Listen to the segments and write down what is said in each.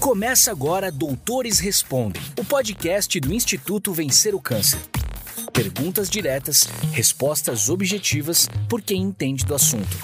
Começa agora Doutores Respondem, o podcast do Instituto Vencer o Câncer. Perguntas diretas, respostas objetivas por quem entende do assunto.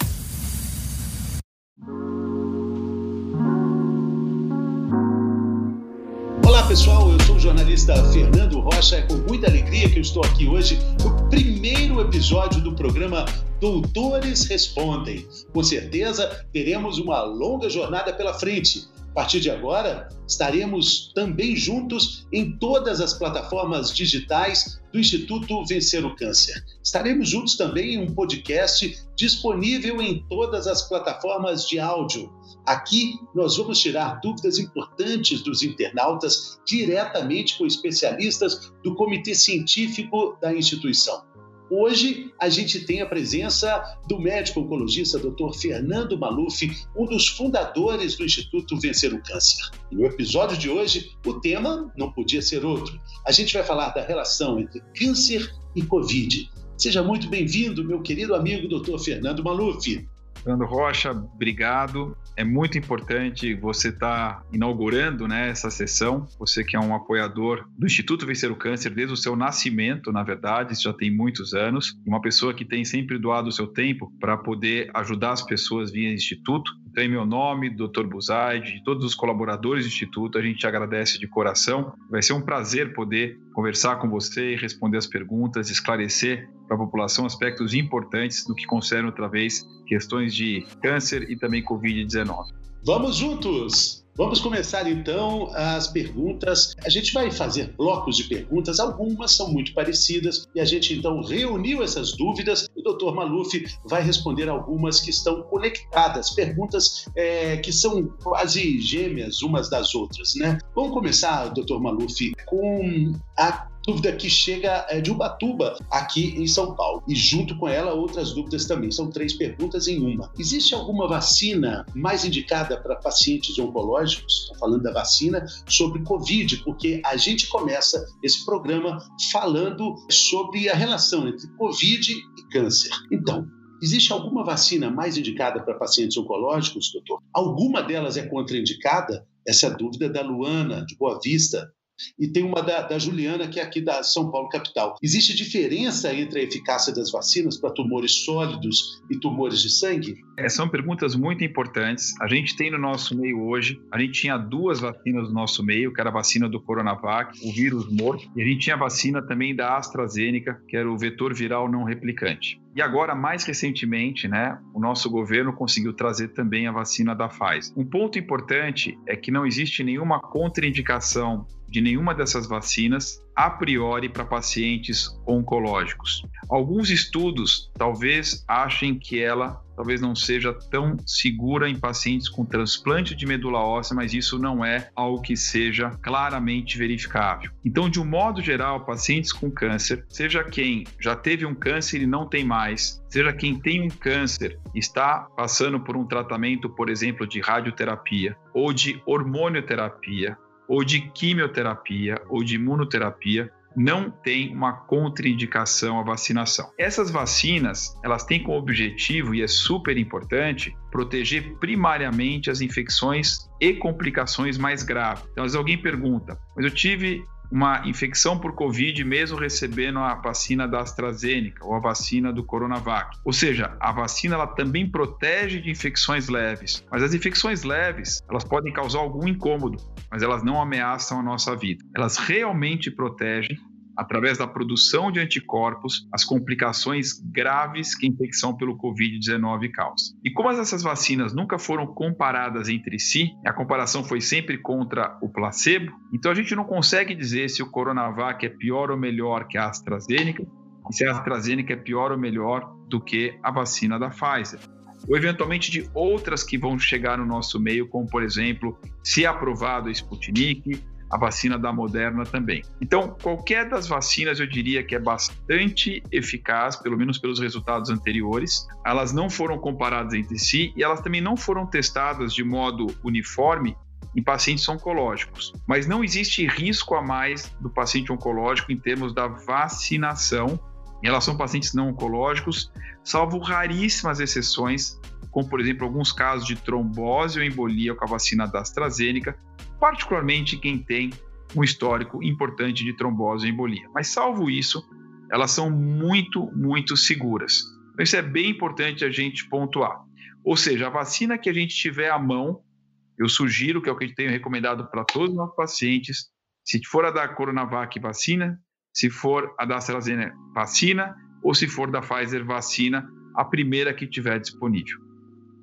Olá pessoal, eu sou o jornalista Fernando Rocha. É com muita alegria que eu estou aqui hoje no primeiro episódio do programa Doutores Respondem. Com certeza teremos uma longa jornada pela frente partir de agora, estaremos também juntos em todas as plataformas digitais do Instituto Vencer o Câncer. Estaremos juntos também em um podcast disponível em todas as plataformas de áudio. Aqui nós vamos tirar dúvidas importantes dos internautas diretamente com especialistas do Comitê Científico da instituição. Hoje a gente tem a presença do médico oncologista Dr. Fernando Maluf, um dos fundadores do Instituto Vencer o Câncer. No episódio de hoje, o tema não podia ser outro. A gente vai falar da relação entre câncer e Covid. Seja muito bem-vindo, meu querido amigo Dr. Fernando Maluf. Fernando Rocha, obrigado. É muito importante você estar tá inaugurando né, essa sessão. Você que é um apoiador do Instituto Vencer o Câncer desde o seu nascimento, na verdade, isso já tem muitos anos. Uma pessoa que tem sempre doado o seu tempo para poder ajudar as pessoas via Instituto. Então, em meu nome, Dr. Buzaide, de todos os colaboradores do Instituto, a gente agradece de coração. Vai ser um prazer poder conversar com você e responder as perguntas, esclarecer para a população aspectos importantes do que concerne outra vez questões de câncer e também Covid-19. Vamos juntos! Vamos começar então as perguntas. A gente vai fazer blocos de perguntas, algumas são muito parecidas, e a gente então reuniu essas dúvidas. O Dr. Maluf vai responder algumas que estão conectadas, perguntas é, que são quase gêmeas umas das outras, né? Vamos começar, Dr. Maluf, com a dúvida que chega é de Ubatuba, aqui em São Paulo. E junto com ela, outras dúvidas também. São três perguntas em uma. Existe alguma vacina mais indicada para pacientes oncológicos? Estou falando da vacina sobre Covid, porque a gente começa esse programa falando sobre a relação entre Covid e câncer. Então, Existe alguma vacina mais indicada para pacientes oncológicos, doutor? Alguma delas é contraindicada? Essa é a dúvida da Luana, de Boa Vista, e tem uma da, da, Juliana, que é aqui da São Paulo capital. Existe diferença entre a eficácia das vacinas para tumores sólidos e tumores de sangue? É, são perguntas muito importantes. A gente tem no nosso meio hoje, a gente tinha duas vacinas no nosso meio, que era a vacina do Coronavac, o vírus morto, e a gente tinha a vacina também da AstraZeneca, que era o vetor viral não replicante. E agora, mais recentemente, né, o nosso governo conseguiu trazer também a vacina da Pfizer. Um ponto importante é que não existe nenhuma contraindicação de nenhuma dessas vacinas a priori para pacientes oncológicos. Alguns estudos talvez achem que ela talvez não seja tão segura em pacientes com transplante de medula óssea, mas isso não é algo que seja claramente verificável. Então, de um modo geral, pacientes com câncer, seja quem já teve um câncer e não tem mais, seja quem tem um câncer está passando por um tratamento, por exemplo, de radioterapia ou de hormonioterapia, ou de quimioterapia ou de imunoterapia não tem uma contraindicação à vacinação. Essas vacinas, elas têm como objetivo e é super importante proteger primariamente as infecções e complicações mais graves. Então, às vezes alguém pergunta: "Mas eu tive uma infecção por Covid mesmo recebendo a vacina da AstraZeneca ou a vacina do Coronavac. Ou seja, a vacina ela também protege de infecções leves, mas as infecções leves elas podem causar algum incômodo, mas elas não ameaçam a nossa vida. Elas realmente protegem através da produção de anticorpos, as complicações graves que a infecção pelo Covid-19 causa. E como essas vacinas nunca foram comparadas entre si, a comparação foi sempre contra o placebo, então a gente não consegue dizer se o Coronavac é pior ou melhor que a AstraZeneca, e se a AstraZeneca é pior ou melhor do que a vacina da Pfizer ou eventualmente de outras que vão chegar no nosso meio, como por exemplo, se aprovado a Sputnik, a vacina da Moderna também. Então, qualquer das vacinas eu diria que é bastante eficaz, pelo menos pelos resultados anteriores. Elas não foram comparadas entre si e elas também não foram testadas de modo uniforme em pacientes oncológicos. Mas não existe risco a mais do paciente oncológico em termos da vacinação em relação a pacientes não oncológicos, salvo raríssimas exceções, como por exemplo alguns casos de trombose ou embolia com a vacina da AstraZeneca, particularmente quem tem um histórico importante de trombose e embolia. Mas, salvo isso, elas são muito, muito seguras. Então, isso é bem importante a gente pontuar. Ou seja, a vacina que a gente tiver à mão, eu sugiro, que é o que a gente tem recomendado para todos os nossos pacientes, se for a da Coronavac vacina, se for a da AstraZeneca vacina, ou se for da Pfizer vacina, a primeira que tiver disponível.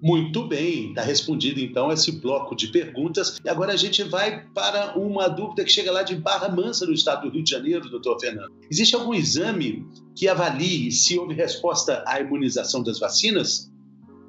Muito bem, está respondido então esse bloco de perguntas. E agora a gente vai para uma dúvida que chega lá de Barra Mansa, no estado do Rio de Janeiro, doutor Fernando. Existe algum exame que avalie se houve resposta à imunização das vacinas?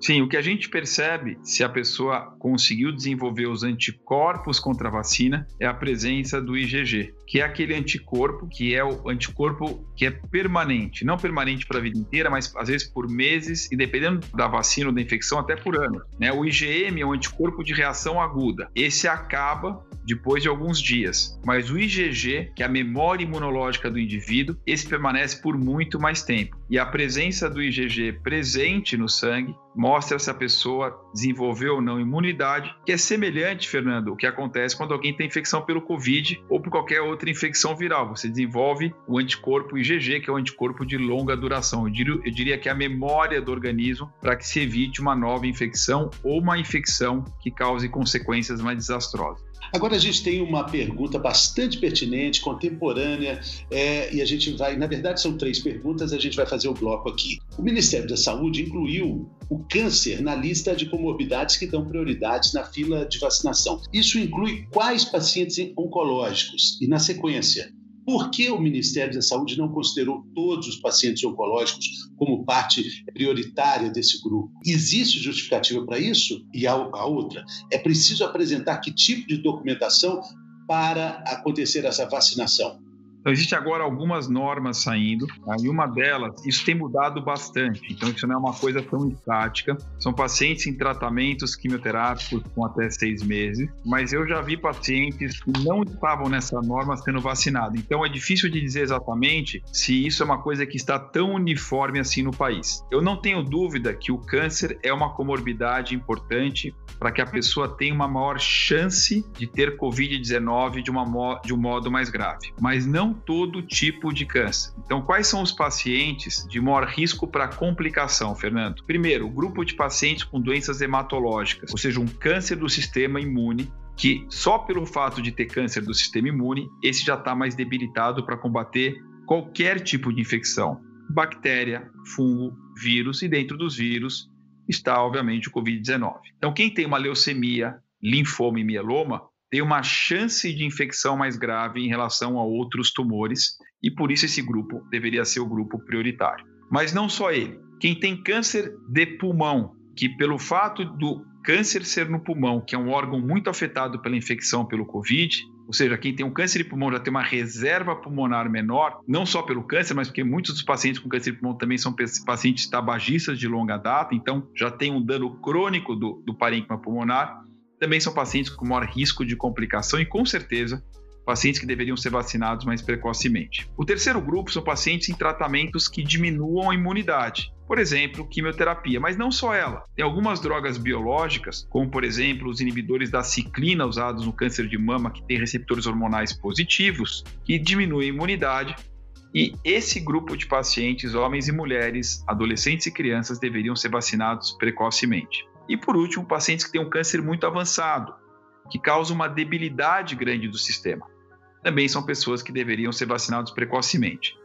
Sim, o que a gente percebe se a pessoa conseguiu desenvolver os anticorpos contra a vacina é a presença do IgG, que é aquele anticorpo que é o anticorpo que é permanente, não permanente para a vida inteira, mas às vezes por meses e dependendo da vacina ou da infecção até por ano. Né? O IgM é um anticorpo de reação aguda. Esse acaba depois de alguns dias, mas o IgG, que é a memória imunológica do indivíduo, esse permanece por muito mais tempo. E a presença do IgG presente no sangue mostra se a pessoa desenvolveu ou não imunidade, que é semelhante, Fernando, o que acontece quando alguém tem infecção pelo Covid ou por qualquer outra infecção viral. Você desenvolve o anticorpo IgG, que é um anticorpo de longa duração. Eu diria, eu diria que é a memória do organismo para que se evite uma nova infecção ou uma infecção que cause consequências mais desastrosas. Agora a gente tem uma pergunta bastante pertinente, contemporânea, é, e a gente vai, na verdade são três perguntas, a gente vai fazer o bloco aqui. O Ministério da Saúde incluiu o câncer na lista de comorbidades que dão prioridades na fila de vacinação. Isso inclui quais pacientes oncológicos? E na sequência, por que o Ministério da Saúde não considerou todos os pacientes oncológicos como parte prioritária desse grupo? Existe justificativa para isso? E a, outra, é preciso apresentar que tipo de documentação para acontecer essa vacinação? Então, existe agora algumas normas saindo, tá? e uma delas, isso tem mudado bastante, então isso não é uma coisa tão estática. São pacientes em tratamentos quimioterápicos com até seis meses, mas eu já vi pacientes que não estavam nessa norma sendo vacinados. Então é difícil de dizer exatamente se isso é uma coisa que está tão uniforme assim no país. Eu não tenho dúvida que o câncer é uma comorbidade importante para que a pessoa tenha uma maior chance de ter Covid-19 de, de um modo mais grave, mas não todo tipo de câncer. Então, quais são os pacientes de maior risco para complicação, Fernando? Primeiro, o grupo de pacientes com doenças hematológicas, ou seja, um câncer do sistema imune, que só pelo fato de ter câncer do sistema imune, esse já está mais debilitado para combater qualquer tipo de infecção. Bactéria, fungo, vírus, e dentro dos vírus está, obviamente, o Covid-19. Então, quem tem uma leucemia, linfoma e mieloma, tem uma chance de infecção mais grave em relação a outros tumores e por isso esse grupo deveria ser o grupo prioritário. Mas não só ele. Quem tem câncer de pulmão, que pelo fato do câncer ser no pulmão, que é um órgão muito afetado pela infecção pelo Covid, ou seja, quem tem um câncer de pulmão já tem uma reserva pulmonar menor, não só pelo câncer, mas porque muitos dos pacientes com câncer de pulmão também são pacientes tabagistas de longa data, então já tem um dano crônico do, do parênquima pulmonar. Também são pacientes com maior risco de complicação e, com certeza, pacientes que deveriam ser vacinados mais precocemente. O terceiro grupo são pacientes em tratamentos que diminuam a imunidade. Por exemplo, quimioterapia, mas não só ela. Tem algumas drogas biológicas, como por exemplo os inibidores da ciclina usados no câncer de mama, que tem receptores hormonais positivos, que diminuem a imunidade. E esse grupo de pacientes, homens e mulheres, adolescentes e crianças, deveriam ser vacinados precocemente. E por último, pacientes que têm um câncer muito avançado, que causa uma debilidade grande do sistema. Também são pessoas que deveriam ser vacinados precocemente.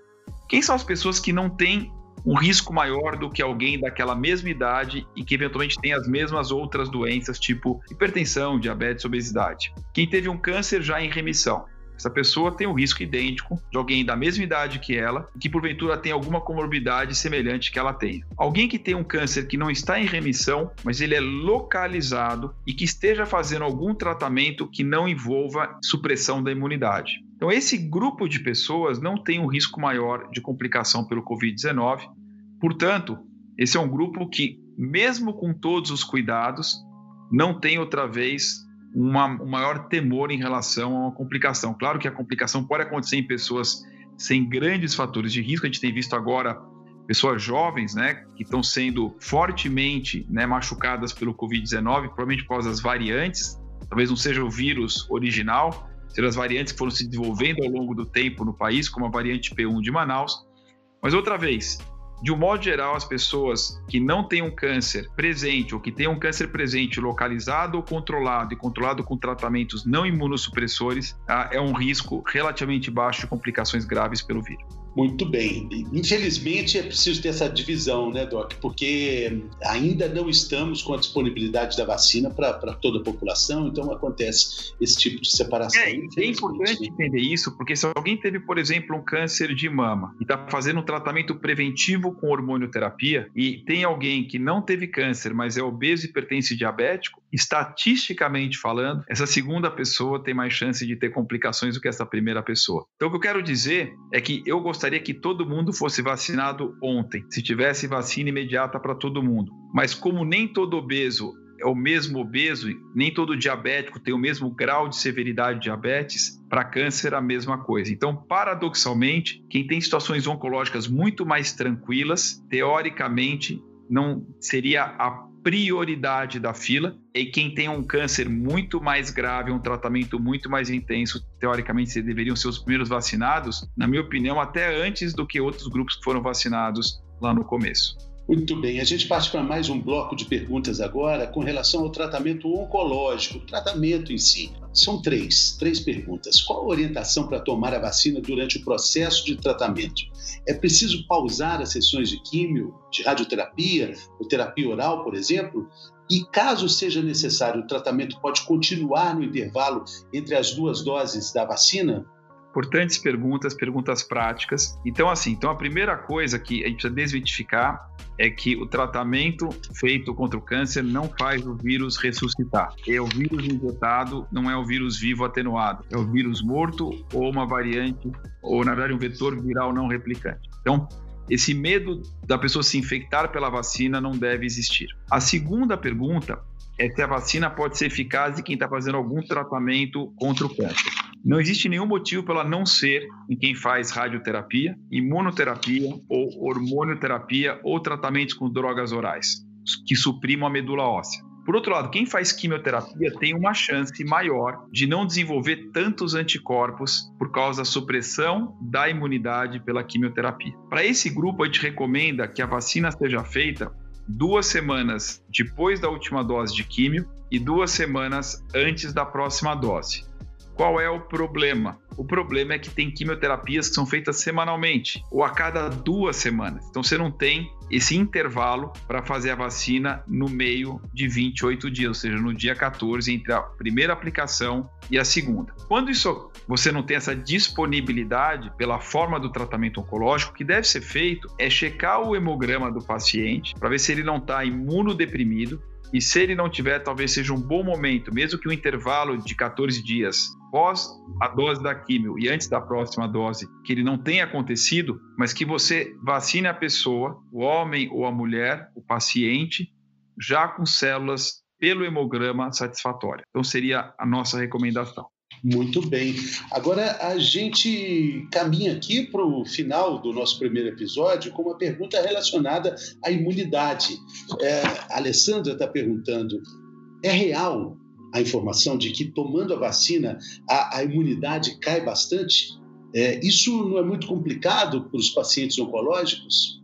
Quem são as pessoas que não têm um risco maior do que alguém daquela mesma idade e que eventualmente tem as mesmas outras doenças, tipo hipertensão, diabetes, obesidade? Quem teve um câncer já em remissão, essa pessoa tem um risco idêntico de alguém da mesma idade que ela, que porventura tem alguma comorbidade semelhante que ela tenha. Alguém que tem um câncer que não está em remissão, mas ele é localizado e que esteja fazendo algum tratamento que não envolva supressão da imunidade. Então, esse grupo de pessoas não tem um risco maior de complicação pelo Covid-19. Portanto, esse é um grupo que, mesmo com todos os cuidados, não tem outra vez uma, um maior temor em relação a uma complicação. Claro que a complicação pode acontecer em pessoas sem grandes fatores de risco. A gente tem visto agora pessoas jovens, né, que estão sendo fortemente né, machucadas pelo Covid-19, provavelmente por causa das variantes talvez não seja o vírus original, sejam as variantes que foram se desenvolvendo ao longo do tempo no país, como a variante P1 de Manaus. Mas outra vez, de um modo geral, as pessoas que não têm um câncer presente ou que têm um câncer presente localizado ou controlado e controlado com tratamentos não imunossupressores, tá? é um risco relativamente baixo de complicações graves pelo vírus. Muito bem. Infelizmente é preciso ter essa divisão, né, Doc? Porque ainda não estamos com a disponibilidade da vacina para toda a população, então acontece esse tipo de separação. É, é importante entender isso, porque se alguém teve, por exemplo, um câncer de mama e está fazendo um tratamento preventivo com hormonioterapia e tem alguém que não teve câncer, mas é obeso e pertence diabético, estatisticamente falando, essa segunda pessoa tem mais chance de ter complicações do que essa primeira pessoa. Então, o que eu quero dizer é que eu gostaria que todo mundo fosse vacinado ontem, se tivesse vacina imediata para todo mundo. Mas, como nem todo obeso é o mesmo obeso, nem todo diabético tem o mesmo grau de severidade de diabetes, para câncer a mesma coisa. Então, paradoxalmente, quem tem situações oncológicas muito mais tranquilas, teoricamente, não seria a prioridade da fila e quem tem um câncer muito mais grave, um tratamento muito mais intenso, teoricamente deveriam ser os primeiros vacinados, na minha opinião, até antes do que outros grupos que foram vacinados lá no começo. Muito bem, a gente parte para mais um bloco de perguntas agora com relação ao tratamento oncológico, tratamento em si. São três, três perguntas. Qual a orientação para tomar a vacina durante o processo de tratamento? É preciso pausar as sessões de químio, de radioterapia ou terapia oral, por exemplo? E caso seja necessário, o tratamento pode continuar no intervalo entre as duas doses da vacina? Importantes perguntas, perguntas práticas. Então, assim, então a primeira coisa que a gente precisa desmitificar é que o tratamento feito contra o câncer não faz o vírus ressuscitar. É o vírus injetado, não é o vírus vivo atenuado. É o vírus morto ou uma variante, ou na verdade um vetor viral não replicante. Então, esse medo da pessoa se infectar pela vacina não deve existir. A segunda pergunta é se a vacina pode ser eficaz em quem está fazendo algum tratamento contra o câncer. Não existe nenhum motivo para ela não ser em quem faz radioterapia, imunoterapia ou hormonioterapia ou tratamentos com drogas orais que suprimam a medula óssea. Por outro lado, quem faz quimioterapia tem uma chance maior de não desenvolver tantos anticorpos por causa da supressão da imunidade pela quimioterapia. Para esse grupo, a gente recomenda que a vacina seja feita duas semanas depois da última dose de químio e duas semanas antes da próxima dose. Qual é o problema? O problema é que tem quimioterapias que são feitas semanalmente ou a cada duas semanas. Então você não tem esse intervalo para fazer a vacina no meio de 28 dias, ou seja, no dia 14 entre a primeira aplicação e a segunda. Quando isso você não tem essa disponibilidade pela forma do tratamento oncológico, o que deve ser feito é checar o hemograma do paciente para ver se ele não está imunodeprimido e se ele não tiver, talvez seja um bom momento, mesmo que o um intervalo de 14 dias pós a dose da químio e antes da próxima dose, que ele não tenha acontecido, mas que você vacine a pessoa, o homem ou a mulher, o paciente, já com células pelo hemograma satisfatória. Então seria a nossa recomendação. Muito bem. Agora a gente caminha aqui para o final do nosso primeiro episódio com uma pergunta relacionada à imunidade. É, a Alessandra está perguntando: é real a informação de que tomando a vacina a, a imunidade cai bastante? É, isso não é muito complicado para os pacientes oncológicos?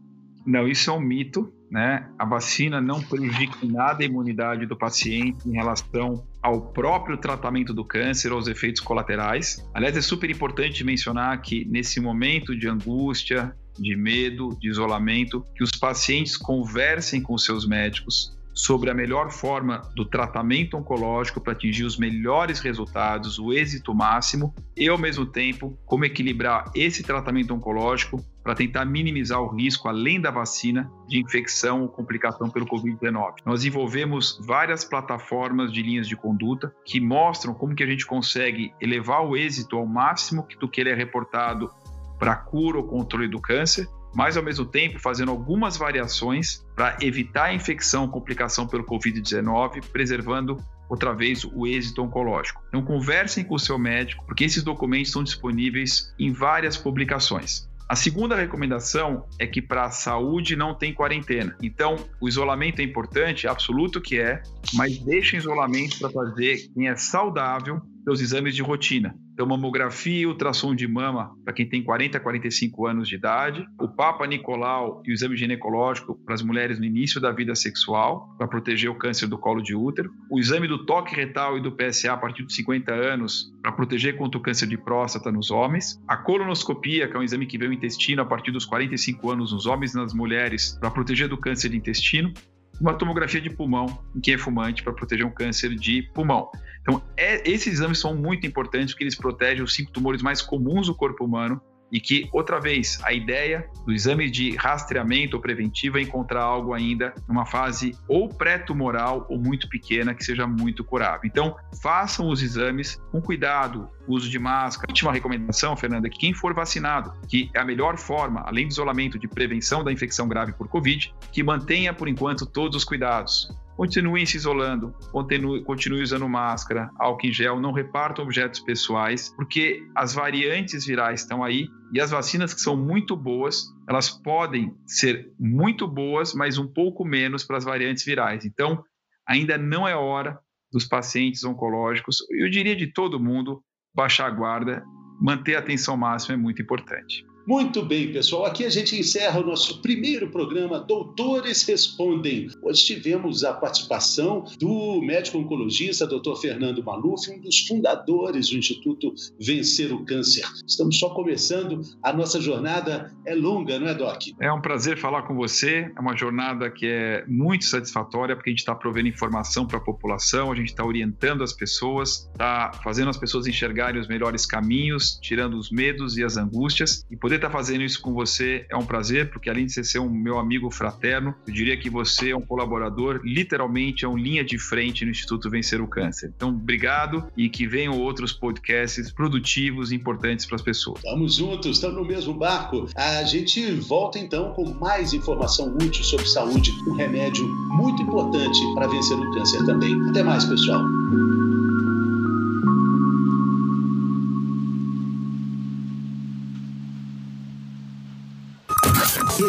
Não, isso é um mito né? A vacina não prejudica nada a imunidade do paciente em relação ao próprio tratamento do câncer aos efeitos colaterais. Aliás, é super importante mencionar que nesse momento de angústia, de medo, de isolamento, que os pacientes conversem com seus médicos, sobre a melhor forma do tratamento oncológico para atingir os melhores resultados, o êxito máximo, e ao mesmo tempo como equilibrar esse tratamento oncológico para tentar minimizar o risco, além da vacina, de infecção ou complicação pelo Covid-19. Nós desenvolvemos várias plataformas de linhas de conduta que mostram como que a gente consegue elevar o êxito ao máximo do que ele é reportado para cura ou controle do câncer mas ao mesmo tempo fazendo algumas variações para evitar a infecção complicação pelo Covid-19, preservando outra vez o êxito oncológico. Então conversem com o seu médico, porque esses documentos estão disponíveis em várias publicações. A segunda recomendação é que para a saúde não tem quarentena. Então, o isolamento é importante, absoluto que é, mas deixa isolamento para fazer quem é saudável seus exames de rotina. Então, mamografia ultrassom de mama para quem tem 40 a 45 anos de idade, o Papa Nicolau e o exame ginecológico para as mulheres no início da vida sexual, para proteger o câncer do colo de útero, o exame do toque retal e do PSA a partir dos 50 anos, para proteger contra o câncer de próstata nos homens, a colonoscopia, que é um exame que vê o intestino a partir dos 45 anos nos homens e nas mulheres, para proteger do câncer de intestino, uma tomografia de pulmão em quem é fumante para proteger um câncer de pulmão. Então, é, esses exames são muito importantes porque eles protegem os cinco tumores mais comuns do corpo humano e que, outra vez, a ideia do exame de rastreamento ou preventivo é encontrar algo ainda numa fase ou pré-tumoral ou muito pequena que seja muito curável. Então, façam os exames com cuidado, uso de máscara. Última recomendação, Fernanda, é que quem for vacinado, que é a melhor forma, além do isolamento, de prevenção da infecção grave por Covid, que mantenha, por enquanto, todos os cuidados continuem se isolando, continue, continue usando máscara, álcool em gel, não repartam objetos pessoais, porque as variantes virais estão aí e as vacinas que são muito boas, elas podem ser muito boas, mas um pouco menos para as variantes virais. Então, ainda não é hora dos pacientes oncológicos, eu diria de todo mundo, baixar a guarda, manter a atenção máxima é muito importante. Muito bem, pessoal. Aqui a gente encerra o nosso primeiro programa Doutores Respondem. Hoje tivemos a participação do médico oncologista Dr. Fernando Maluf, um dos fundadores do Instituto Vencer o Câncer. Estamos só começando, a nossa jornada é longa, não é, Doc? É um prazer falar com você. É uma jornada que é muito satisfatória porque a gente está provendo informação para a população, a gente está orientando as pessoas, está fazendo as pessoas enxergarem os melhores caminhos, tirando os medos e as angústias e poder Poder estar fazendo isso com você é um prazer, porque além de você ser um meu amigo fraterno, eu diria que você é um colaborador, literalmente é um linha de frente no Instituto Vencer o Câncer. Então, obrigado e que venham outros podcasts produtivos e importantes para as pessoas. Estamos juntos, estamos no mesmo barco. A gente volta então com mais informação útil sobre saúde, um remédio muito importante para vencer o câncer também. Até mais, pessoal.